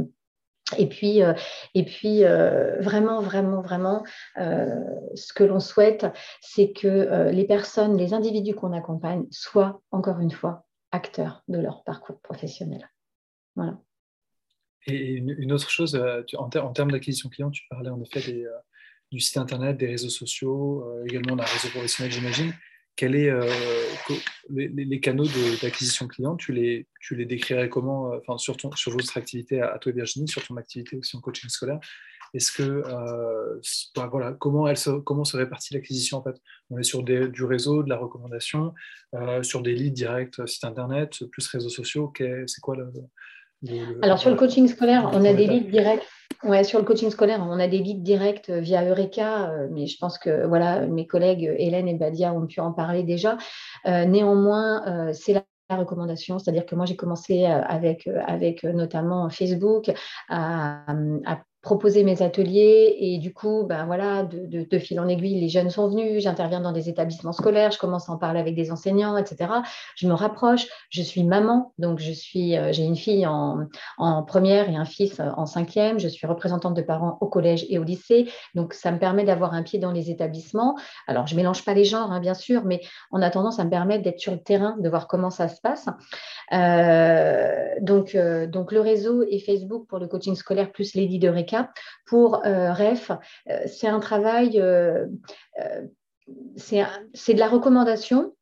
et puis, euh, et puis euh, vraiment, vraiment, vraiment, euh, ce que l'on souhaite, c'est que les personnes, les individus qu'on accompagne soient, encore une fois, acteurs de leur parcours professionnel. Voilà. Et une, autre chose, en, termes d'acquisition client, tu parlais en effet du site internet, des réseaux sociaux, également d'un réseau professionnel, j'imagine quels est euh, les, canaux d'acquisition client tu les, tu les décrirais comment euh, enfin, sur, sur votre activité à, toi Virginie, sur ton activité aussi en coaching scolaire Est-ce que euh, voilà, comment, elle se, comment se répartit l'acquisition en fait? On est sur du réseau, de la recommandation, sur des leads directs, site internet, plus réseaux sociaux. C'est quoi le, Alors sur le coaching scolaire, on a des leads directs. Ouais, sur le coaching scolaire, on a des guides directs euh, via Eureka, euh, mais je pense que voilà, mes collègues Hélène et Badia ont pu en parler déjà. Euh, néanmoins, c'est la recommandation, c'est-à-dire que moi j'ai commencé avec, avec notamment Facebook à, à proposer mes ateliers et du coup, ben voilà, de, fil en aiguille, les jeunes sont venus, j'interviens dans des établissements scolaires, je commence à en parler avec des enseignants, etc. Je me rapproche, je suis maman, donc je suis, euh, j'ai une fille en, première et un fils en cinquième, je suis représentante de parents au collège et au lycée, donc ça me permet d'avoir un pied dans les établissements. Alors, je mélange pas les genres, hein, bien sûr, mais en attendant, ça me permet d'être sur le terrain, de voir comment ça se passe. Euh, donc, euh, donc, le réseau et Facebook pour le coaching scolaire plus Lady de Pour euh, REF, euh, c'est un travail, euh, c'est de la recommandation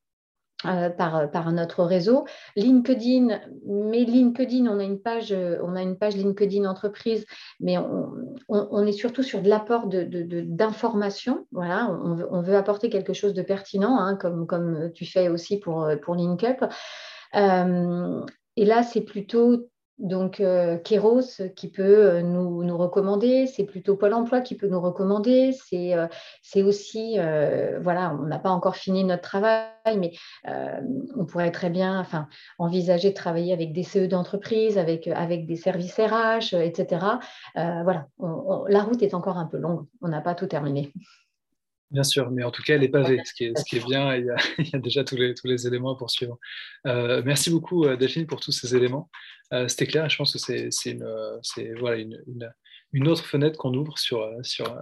par, notre réseau. LinkedIn, mais LinkedIn, on a une page, on a une page LinkedIn entreprise, mais on, est surtout sur de l'apport d'informations. De, voilà, on veut, apporter quelque chose de pertinent, hein, comme, comme tu fais aussi pour, pour LinkUp. et là, c'est plutôt donc, euh, Kéros qui peut euh, nous, nous recommander, c'est plutôt Pôle emploi qui peut nous recommander, c'est euh, aussi, voilà, on n'a pas encore fini notre travail, mais on pourrait très bien enfin, envisager de travailler avec des CE d'entreprise, avec, avec des services RH, etc. voilà, la route est encore un peu longue, on n'a pas tout terminé. Bien sûr, mais en tout cas, elle est pavée, ce qui est, ce qui est bien. Il y, a, il y, a, déjà tous les, tous les éléments à poursuivre. Euh, merci beaucoup, euh, Delphine, pour tous ces éléments. Euh, C'était clair je pense que c'est une, voilà, une, une, une, autre fenêtre qu'on ouvre sur, sur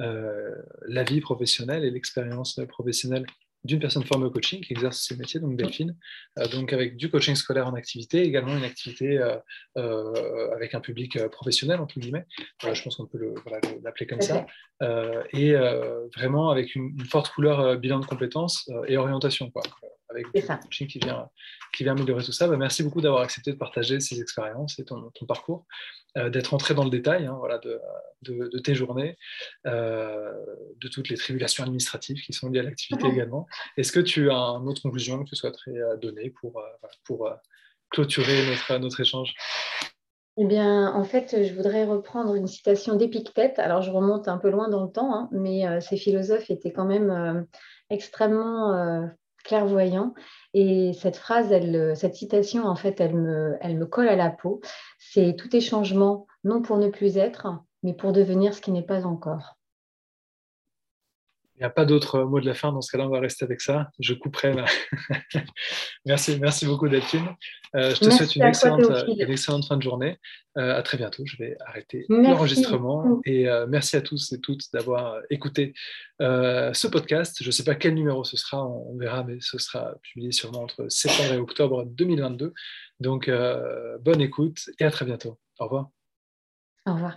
euh, la vie professionnelle et l'expérience professionnelle d'une personne formée au coaching qui exerce ce métier, donc Delphine, euh, donc avec du coaching scolaire en activité, également une activité euh, euh, avec un public professionnel, entre guillemets, je pense qu'on peut l'appeler comme ça, et vraiment avec une, forte couleur bilan de compétences et orientation, quoi, avec coaching qui vient, qui vient améliorer tout ça. Bah, merci beaucoup d'avoir accepté de partager ces expériences et ton, ton parcours. Euh, d'être entré dans le détail hein, voilà, de, de, tes journées, euh, de toutes les tribulations administratives qui sont liées à l'activité également. Est-ce que tu as une autre conclusion que tu souhaiterais euh, donner pour, pour clôturer notre, notre échange? Eh bien, en fait, je voudrais reprendre une citation d'Épictète. Alors, je remonte un peu loin dans le temps, hein, mais ces philosophes étaient quand même extrêmement clairvoyants. Et cette phrase, elle, cette citation, en fait, elle me, elle me colle à la peau. C'est tout est changement, non pour ne plus être, mais pour devenir ce qui n'est pas encore. Il n'y a pas d'autre mot de la fin. Dans ce cas-là, on va rester avec ça. Je couperai. merci, merci beaucoup, Delphine. Euh, je te souhaite une excellente, fin de journée. Euh, à très bientôt. Je vais arrêter l'enregistrement. Et euh, merci à tous et toutes d'avoir écouté ce podcast. Je ne sais pas quel numéro ce sera. On, verra, mais ce sera publié sûrement entre septembre et octobre 2022. Donc, bonne écoute et à très bientôt. Au revoir. Au revoir.